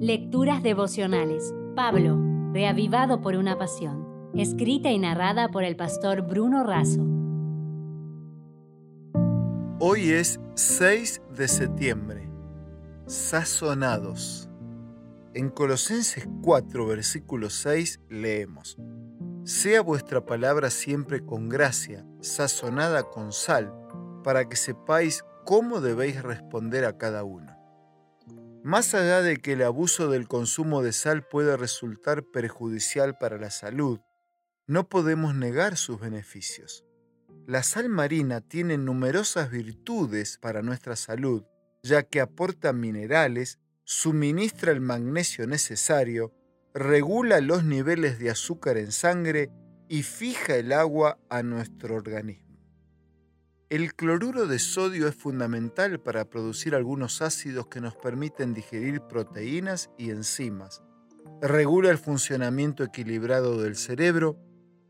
Lecturas devocionales. Pablo, reavivado por una pasión. Escrita y narrada por el pastor Bruno Razo. Hoy es 6 de septiembre. Sazonados. En Colosenses 4, versículo 6 leemos. Sea vuestra palabra siempre con gracia, sazonada con sal, para que sepáis cómo debéis responder a cada uno. Más allá de que el abuso del consumo de sal pueda resultar perjudicial para la salud, no podemos negar sus beneficios. La sal marina tiene numerosas virtudes para nuestra salud, ya que aporta minerales, suministra el magnesio necesario, regula los niveles de azúcar en sangre y fija el agua a nuestro organismo. El cloruro de sodio es fundamental para producir algunos ácidos que nos permiten digerir proteínas y enzimas. Regula el funcionamiento equilibrado del cerebro,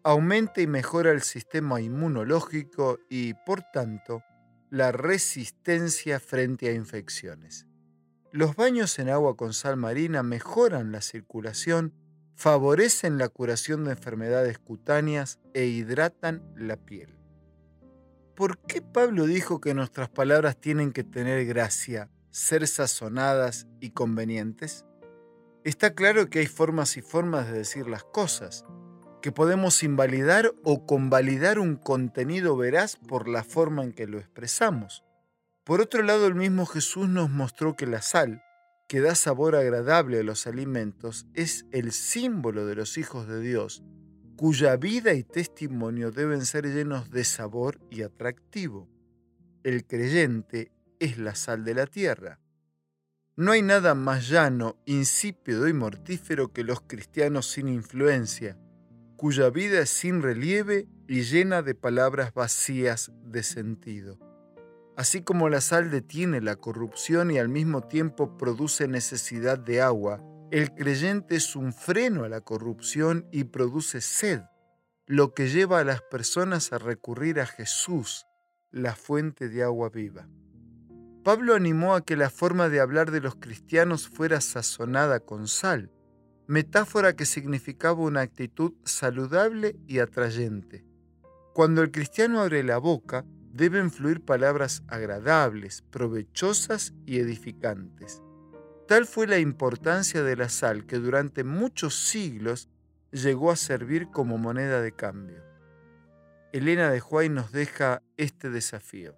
aumenta y mejora el sistema inmunológico y, por tanto, la resistencia frente a infecciones. Los baños en agua con sal marina mejoran la circulación, favorecen la curación de enfermedades cutáneas e hidratan la piel. ¿Por qué Pablo dijo que nuestras palabras tienen que tener gracia, ser sazonadas y convenientes? Está claro que hay formas y formas de decir las cosas, que podemos invalidar o convalidar un contenido veraz por la forma en que lo expresamos. Por otro lado, el mismo Jesús nos mostró que la sal, que da sabor agradable a los alimentos, es el símbolo de los hijos de Dios cuya vida y testimonio deben ser llenos de sabor y atractivo. El creyente es la sal de la tierra. No hay nada más llano, insípido y mortífero que los cristianos sin influencia, cuya vida es sin relieve y llena de palabras vacías de sentido. Así como la sal detiene la corrupción y al mismo tiempo produce necesidad de agua, el creyente es un freno a la corrupción y produce sed, lo que lleva a las personas a recurrir a Jesús, la fuente de agua viva. Pablo animó a que la forma de hablar de los cristianos fuera sazonada con sal, metáfora que significaba una actitud saludable y atrayente. Cuando el cristiano abre la boca, deben fluir palabras agradables, provechosas y edificantes. Tal fue la importancia de la sal que durante muchos siglos llegó a servir como moneda de cambio. Elena de Huay nos deja este desafío.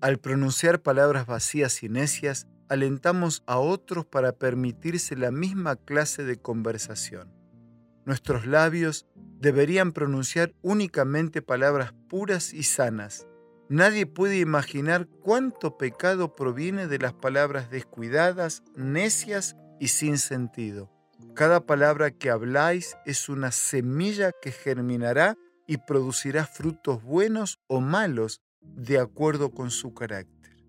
Al pronunciar palabras vacías y necias, alentamos a otros para permitirse la misma clase de conversación. Nuestros labios deberían pronunciar únicamente palabras puras y sanas, Nadie puede imaginar cuánto pecado proviene de las palabras descuidadas, necias y sin sentido. Cada palabra que habláis es una semilla que germinará y producirá frutos buenos o malos de acuerdo con su carácter.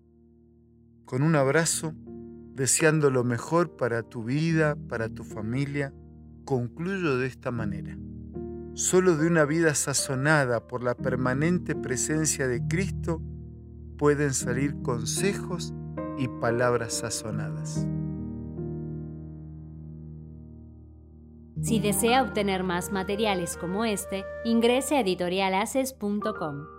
Con un abrazo, deseando lo mejor para tu vida, para tu familia, concluyo de esta manera. Solo de una vida sazonada por la permanente presencia de Cristo pueden salir consejos y palabras sazonadas. Si desea obtener más materiales como este, ingrese a editorialaces.com.